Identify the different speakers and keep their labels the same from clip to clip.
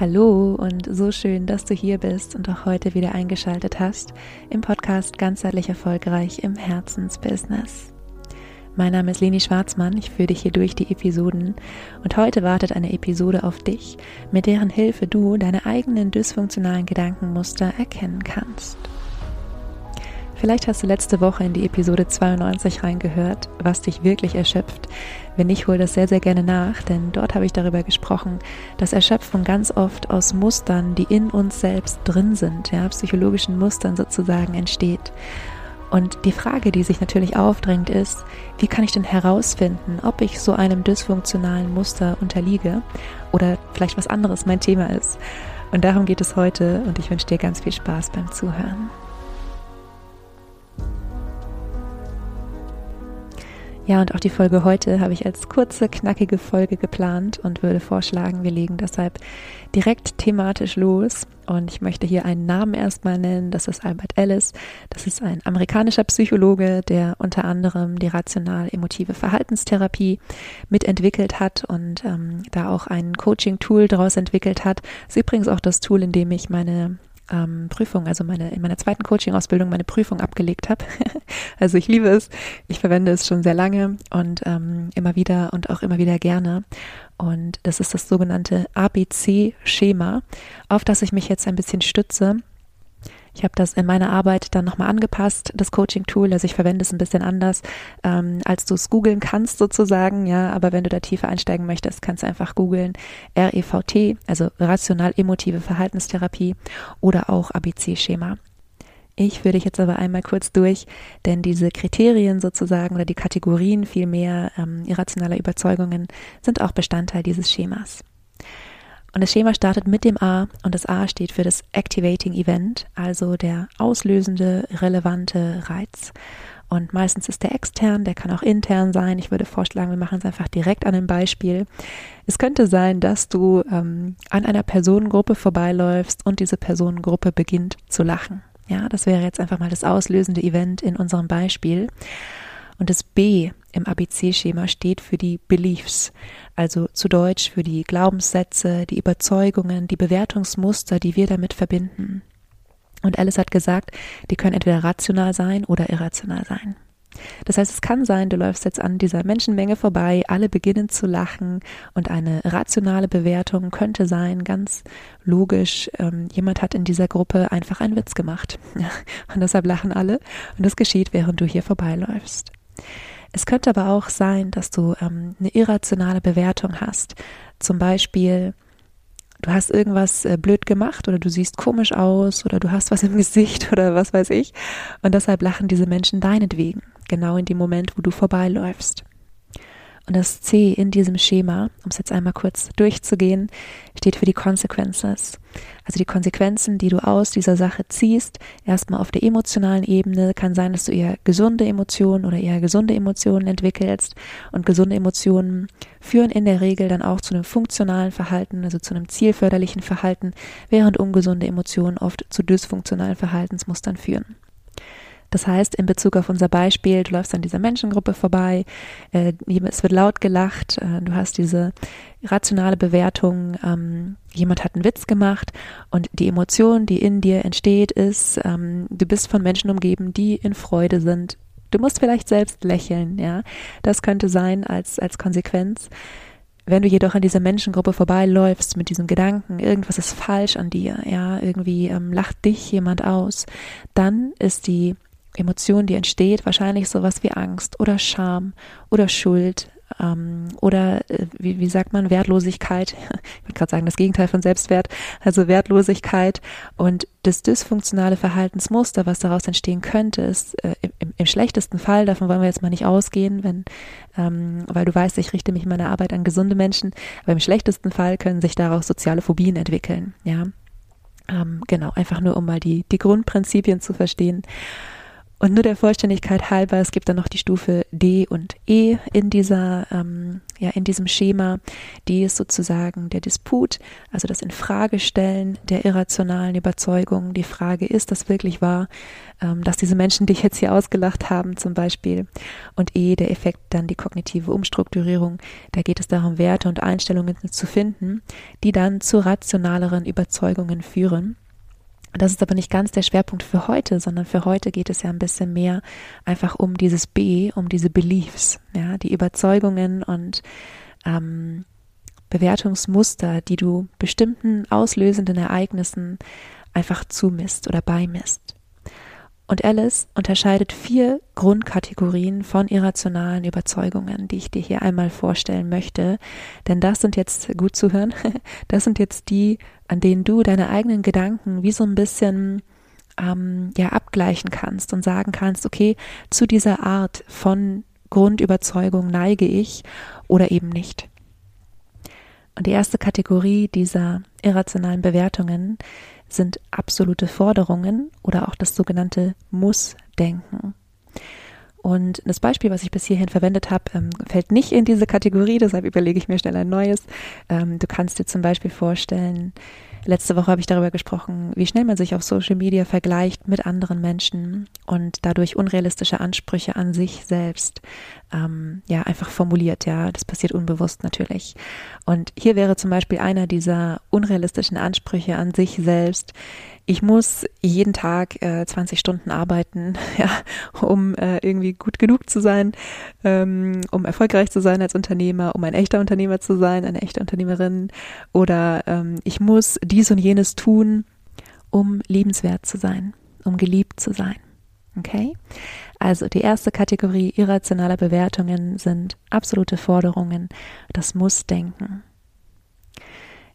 Speaker 1: Hallo und so schön, dass du hier bist und auch heute wieder eingeschaltet hast im Podcast Ganzheitlich Erfolgreich im Herzensbusiness. Mein Name ist Leni Schwarzmann, ich führe dich hier durch die Episoden und heute wartet eine Episode auf dich, mit deren Hilfe du deine eigenen dysfunktionalen Gedankenmuster erkennen kannst. Vielleicht hast du letzte Woche in die Episode 92 reingehört, was dich wirklich erschöpft. Wenn nicht, hol das sehr, sehr gerne nach, denn dort habe ich darüber gesprochen, dass Erschöpfung ganz oft aus Mustern, die in uns selbst drin sind, ja, psychologischen Mustern sozusagen entsteht. Und die Frage, die sich natürlich aufdrängt, ist, wie kann ich denn herausfinden, ob ich so einem dysfunktionalen Muster unterliege oder vielleicht was anderes mein Thema ist. Und darum geht es heute und ich wünsche dir ganz viel Spaß beim Zuhören. Ja, und auch die Folge heute habe ich als kurze, knackige Folge geplant und würde vorschlagen, wir legen deshalb direkt thematisch los. Und ich möchte hier einen Namen erstmal nennen. Das ist Albert Ellis. Das ist ein amerikanischer Psychologe, der unter anderem die rational-emotive Verhaltenstherapie mitentwickelt hat und ähm, da auch ein Coaching-Tool daraus entwickelt hat. Das ist übrigens auch das Tool, in dem ich meine ähm, Prüfung, also meine in meiner zweiten Coaching-Ausbildung meine Prüfung abgelegt habe. also ich liebe es, ich verwende es schon sehr lange und ähm, immer wieder und auch immer wieder gerne. Und das ist das sogenannte ABC-Schema, auf das ich mich jetzt ein bisschen stütze ich habe das in meiner Arbeit dann nochmal angepasst, das Coaching-Tool. Also ich verwende es ein bisschen anders, ähm, als du es googeln kannst sozusagen. Ja, aber wenn du da tiefer einsteigen möchtest, kannst du einfach googeln REVT, also rational-emotive Verhaltenstherapie oder auch ABC-Schema. Ich führe dich jetzt aber einmal kurz durch, denn diese Kriterien sozusagen oder die Kategorien vielmehr ähm, irrationaler Überzeugungen sind auch Bestandteil dieses Schemas. Und das Schema startet mit dem A und das A steht für das Activating Event, also der auslösende, relevante Reiz. Und meistens ist der extern, der kann auch intern sein. Ich würde vorschlagen, wir machen es einfach direkt an einem Beispiel. Es könnte sein, dass du ähm, an einer Personengruppe vorbeiläufst und diese Personengruppe beginnt zu lachen. Ja, das wäre jetzt einfach mal das auslösende Event in unserem Beispiel. Und das B im ABC-Schema steht für die Beliefs, also zu Deutsch für die Glaubenssätze, die Überzeugungen, die Bewertungsmuster, die wir damit verbinden. Und Alice hat gesagt, die können entweder rational sein oder irrational sein. Das heißt, es kann sein, du läufst jetzt an dieser Menschenmenge vorbei, alle beginnen zu lachen und eine rationale Bewertung könnte sein, ganz logisch, ähm, jemand hat in dieser Gruppe einfach einen Witz gemacht. und deshalb lachen alle und das geschieht, während du hier vorbeiläufst. Es könnte aber auch sein, dass du ähm, eine irrationale Bewertung hast. Zum Beispiel, du hast irgendwas äh, blöd gemacht oder du siehst komisch aus oder du hast was im Gesicht oder was weiß ich. Und deshalb lachen diese Menschen deinetwegen, genau in dem Moment, wo du vorbeiläufst. Und das C in diesem Schema, um es jetzt einmal kurz durchzugehen, steht für die Consequences. Also die Konsequenzen, die du aus dieser Sache ziehst, erstmal auf der emotionalen Ebene, kann sein, dass du eher gesunde Emotionen oder eher gesunde Emotionen entwickelst. Und gesunde Emotionen führen in der Regel dann auch zu einem funktionalen Verhalten, also zu einem zielförderlichen Verhalten, während ungesunde Emotionen oft zu dysfunktionalen Verhaltensmustern führen. Das heißt, in Bezug auf unser Beispiel, du läufst an dieser Menschengruppe vorbei, äh, es wird laut gelacht, äh, du hast diese rationale Bewertung, ähm, jemand hat einen Witz gemacht und die Emotion, die in dir entsteht, ist, ähm, du bist von Menschen umgeben, die in Freude sind. Du musst vielleicht selbst lächeln, ja. Das könnte sein als, als Konsequenz. Wenn du jedoch an dieser Menschengruppe vorbeiläufst mit diesem Gedanken, irgendwas ist falsch an dir, ja, irgendwie ähm, lacht dich jemand aus, dann ist die Emotion, die entsteht, wahrscheinlich sowas wie Angst oder Scham oder Schuld ähm, oder äh, wie, wie sagt man, Wertlosigkeit. Ich würde gerade sagen, das Gegenteil von Selbstwert, also Wertlosigkeit und das dysfunktionale Verhaltensmuster, was daraus entstehen könnte, ist äh, im, im, schlechtesten Fall, davon wollen wir jetzt mal nicht ausgehen, wenn, ähm, weil du weißt, ich richte mich in meiner Arbeit an gesunde Menschen, aber im schlechtesten Fall können sich daraus soziale Phobien entwickeln, ja. Ähm, genau, einfach nur um mal die, die Grundprinzipien zu verstehen. Und nur der Vollständigkeit halber, es gibt dann noch die Stufe D und E in dieser, ähm, ja, in diesem Schema. D ist sozusagen der Disput, also das Infragestellen der irrationalen Überzeugungen. Die Frage, ist das wirklich wahr, ähm, dass diese Menschen dich jetzt hier ausgelacht haben, zum Beispiel? Und E, der Effekt, dann die kognitive Umstrukturierung. Da geht es darum, Werte und Einstellungen zu finden, die dann zu rationaleren Überzeugungen führen. Das ist aber nicht ganz der Schwerpunkt für heute, sondern für heute geht es ja ein bisschen mehr einfach um dieses B, um diese Beliefs, ja, die Überzeugungen und ähm, Bewertungsmuster, die du bestimmten auslösenden Ereignissen einfach zumisst oder beimisst. Und Alice unterscheidet vier Grundkategorien von irrationalen Überzeugungen, die ich dir hier einmal vorstellen möchte. Denn das sind jetzt, gut zu hören, das sind jetzt die, an denen du deine eigenen Gedanken wie so ein bisschen ähm, ja abgleichen kannst und sagen kannst, okay, zu dieser Art von Grundüberzeugung neige ich oder eben nicht. Und die erste Kategorie dieser irrationalen Bewertungen sind absolute Forderungen oder auch das sogenannte Muss-Denken. Und das Beispiel, was ich bis hierhin verwendet habe, ähm, fällt nicht in diese Kategorie, deshalb überlege ich mir schnell ein neues. Ähm, du kannst dir zum Beispiel vorstellen, Letzte Woche habe ich darüber gesprochen, wie schnell man sich auf Social Media vergleicht mit anderen Menschen und dadurch unrealistische Ansprüche an sich selbst ähm, ja einfach formuliert. Ja, das passiert unbewusst natürlich. Und hier wäre zum Beispiel einer dieser unrealistischen Ansprüche an sich selbst. Ich muss jeden Tag äh, 20 Stunden arbeiten, ja, um äh, irgendwie gut genug zu sein, ähm, um erfolgreich zu sein als Unternehmer, um ein echter Unternehmer zu sein, eine echte Unternehmerin. Oder ähm, ich muss dies und jenes tun, um liebenswert zu sein, um geliebt zu sein. Okay? Also die erste Kategorie irrationaler Bewertungen sind absolute Forderungen, das Muss-Denken.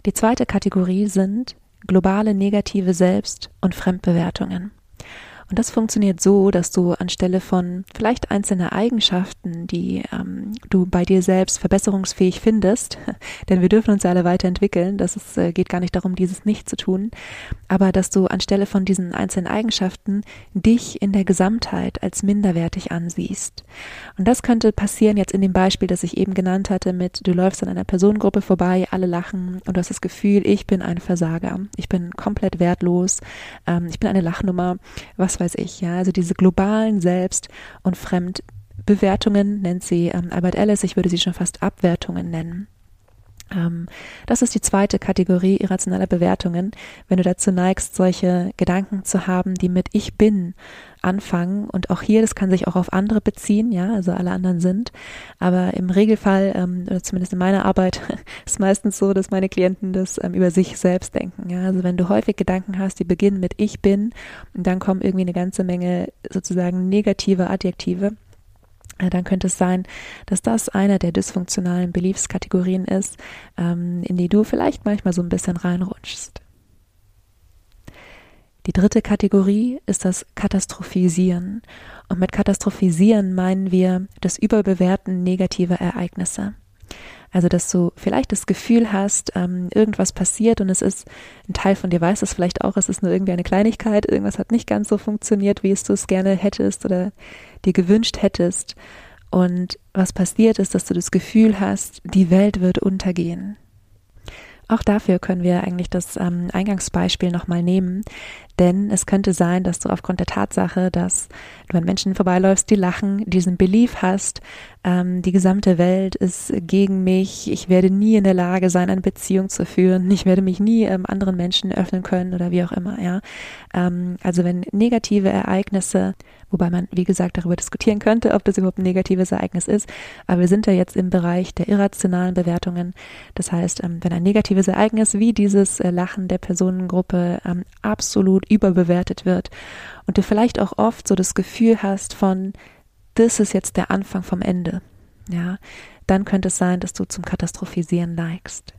Speaker 1: Die zweite Kategorie sind globale negative Selbst- und Fremdbewertungen. Und das funktioniert so, dass du anstelle von vielleicht einzelne Eigenschaften, die ähm, du bei dir selbst verbesserungsfähig findest, denn wir dürfen uns ja alle weiterentwickeln, das ist, äh, geht gar nicht darum, dieses nicht zu tun, aber dass du anstelle von diesen einzelnen Eigenschaften dich in der Gesamtheit als minderwertig ansiehst. Und das könnte passieren jetzt in dem Beispiel, das ich eben genannt hatte, mit du läufst an einer Personengruppe vorbei, alle lachen und du hast das Gefühl, ich bin ein Versager, ich bin komplett wertlos, ähm, ich bin eine Lachnummer, was weiß ich, ja, also diese globalen Selbst- und Fremdbewertungen nennt sie ähm, Albert Ellis, ich würde sie schon fast Abwertungen nennen. Ähm, das ist die zweite Kategorie irrationaler Bewertungen, wenn du dazu neigst, solche Gedanken zu haben, die mit Ich bin anfangen. Und auch hier, das kann sich auch auf andere beziehen, ja, also alle anderen sind. Aber im Regelfall, ähm, oder zumindest in meiner Arbeit, ist meistens so, dass meine Klienten das ähm, über sich selbst denken. Ja, also wenn du häufig Gedanken hast, die beginnen mit Ich bin und dann kommen irgendwie eine ganze Menge sozusagen negative Adjektive, dann könnte es sein, dass das eine der dysfunktionalen Beliefskategorien ist, ähm, in die du vielleicht manchmal so ein bisschen reinrutschst. Die dritte Kategorie ist das Katastrophisieren. Und mit Katastrophisieren meinen wir das Überbewerten negativer Ereignisse. Also, dass du vielleicht das Gefühl hast, ähm, irgendwas passiert und es ist, ein Teil von dir weiß es vielleicht auch, es ist nur irgendwie eine Kleinigkeit, irgendwas hat nicht ganz so funktioniert, wie es du es gerne hättest oder dir gewünscht hättest. Und was passiert ist, dass du das Gefühl hast, die Welt wird untergehen. Auch dafür können wir eigentlich das ähm, Eingangsbeispiel nochmal nehmen, denn es könnte sein, dass du aufgrund der Tatsache, dass du an Menschen vorbeiläufst, die lachen, diesen Belief hast, ähm, die gesamte Welt ist gegen mich, ich werde nie in der Lage sein, eine Beziehung zu führen, ich werde mich nie ähm, anderen Menschen öffnen können oder wie auch immer, ja. Ähm, also wenn negative Ereignisse wobei man, wie gesagt, darüber diskutieren könnte, ob das überhaupt ein negatives Ereignis ist. Aber wir sind ja jetzt im Bereich der irrationalen Bewertungen. Das heißt, ähm, wenn ein negatives Ereignis wie dieses äh, Lachen der Personengruppe ähm, absolut überbewertet wird und du vielleicht auch oft so das Gefühl hast von, das ist jetzt der Anfang vom Ende, ja, dann könnte es sein, dass du zum Katastrophisieren neigst.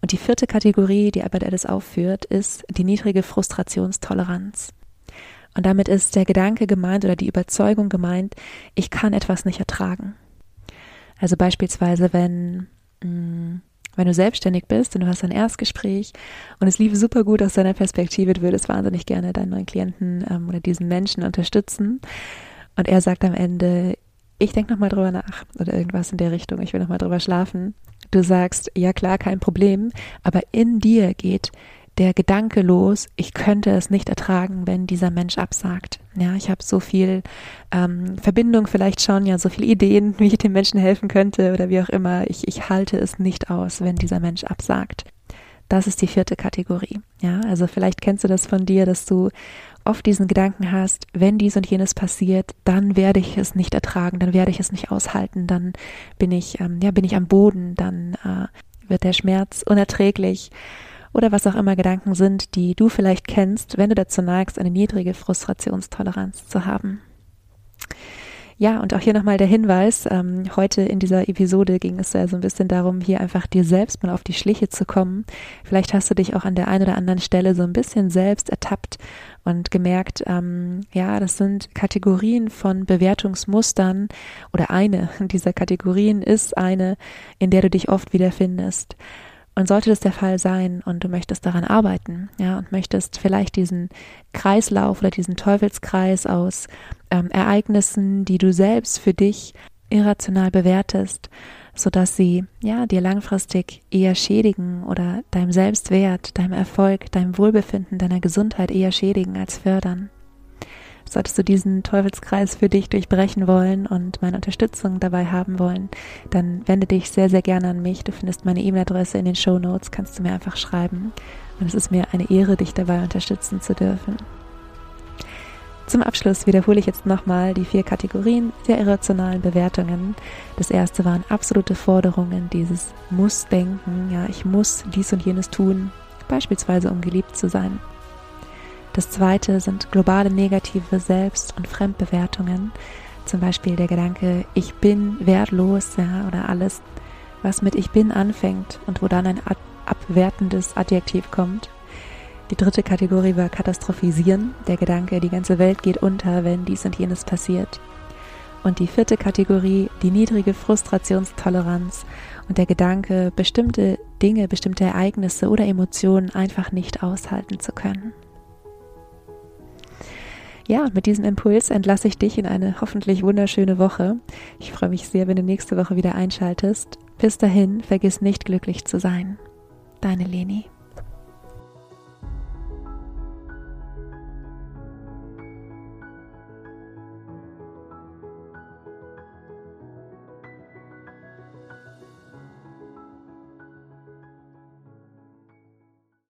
Speaker 1: Und die vierte Kategorie, die Albert Ellis aufführt, ist die niedrige Frustrationstoleranz. Und damit ist der Gedanke gemeint oder die Überzeugung gemeint, ich kann etwas nicht ertragen. Also beispielsweise, wenn mh, mm, wenn du selbstständig bist und du hast ein Erstgespräch und es lief super gut aus deiner Perspektive, du würdest wahnsinnig gerne deinen neuen Klienten ähm, oder diesen Menschen unterstützen und er sagt am Ende, ich denke nochmal drüber nach oder irgendwas in der Richtung, ich will nochmal drüber schlafen. Du sagst, ja klar, kein Problem, aber in dir geht der Gedanke los, ich könnte es nicht ertragen, wenn dieser Mensch absagt. Ja, ich habe so viel ähm, Verbindung vielleicht schon, ja, so viele Ideen, wie ich dem Menschen helfen könnte oder wie auch immer. Ich, ich halte es nicht aus, wenn dieser Mensch absagt. Das ist die vierte Kategorie. Ja, also vielleicht kennst du das von dir, dass du oft diesen Gedanken hast, wenn dies und jenes passiert, dann werde ich es nicht ertragen, dann werde ich es nicht aushalten, dann bin ich, ähm, ja, bin ich am Boden, dann äh, wird der Schmerz unerträglich oder was auch immer Gedanken sind, die du vielleicht kennst, wenn du dazu neigst, eine niedrige Frustrationstoleranz zu haben. Ja, und auch hier nochmal der Hinweis, ähm, heute in dieser Episode ging es ja so ein bisschen darum, hier einfach dir selbst mal auf die Schliche zu kommen. Vielleicht hast du dich auch an der einen oder anderen Stelle so ein bisschen selbst ertappt und gemerkt, ähm, ja, das sind Kategorien von Bewertungsmustern oder eine dieser Kategorien ist eine, in der du dich oft wiederfindest. Und sollte das der Fall sein und du möchtest daran arbeiten, ja, und möchtest vielleicht diesen Kreislauf oder diesen Teufelskreis aus ähm, Ereignissen, die du selbst für dich irrational bewertest, so dass sie ja dir langfristig eher schädigen oder deinem Selbstwert, deinem Erfolg, deinem Wohlbefinden, deiner Gesundheit eher schädigen als fördern. Solltest du diesen Teufelskreis für dich durchbrechen wollen und meine Unterstützung dabei haben wollen, dann wende dich sehr, sehr gerne an mich. Du findest meine E-Mail-Adresse in den Show Notes, kannst du mir einfach schreiben. Und es ist mir eine Ehre, dich dabei unterstützen zu dürfen. Zum Abschluss wiederhole ich jetzt nochmal die vier Kategorien der irrationalen Bewertungen. Das erste waren absolute Forderungen, dieses Muss-Denken, ja, ich muss dies und jenes tun, beispielsweise um geliebt zu sein. Das zweite sind globale negative Selbst- und Fremdbewertungen. Zum Beispiel der Gedanke, ich bin wertlos, ja, oder alles, was mit ich bin anfängt und wo dann ein abwertendes Adjektiv kommt. Die dritte Kategorie war katastrophisieren, der Gedanke, die ganze Welt geht unter, wenn dies und jenes passiert. Und die vierte Kategorie, die niedrige Frustrationstoleranz und der Gedanke, bestimmte Dinge, bestimmte Ereignisse oder Emotionen einfach nicht aushalten zu können. Ja, mit diesem Impuls entlasse ich dich in eine hoffentlich wunderschöne Woche. Ich freue mich sehr, wenn du nächste Woche wieder einschaltest. Bis dahin, vergiss nicht glücklich zu sein. Deine Leni.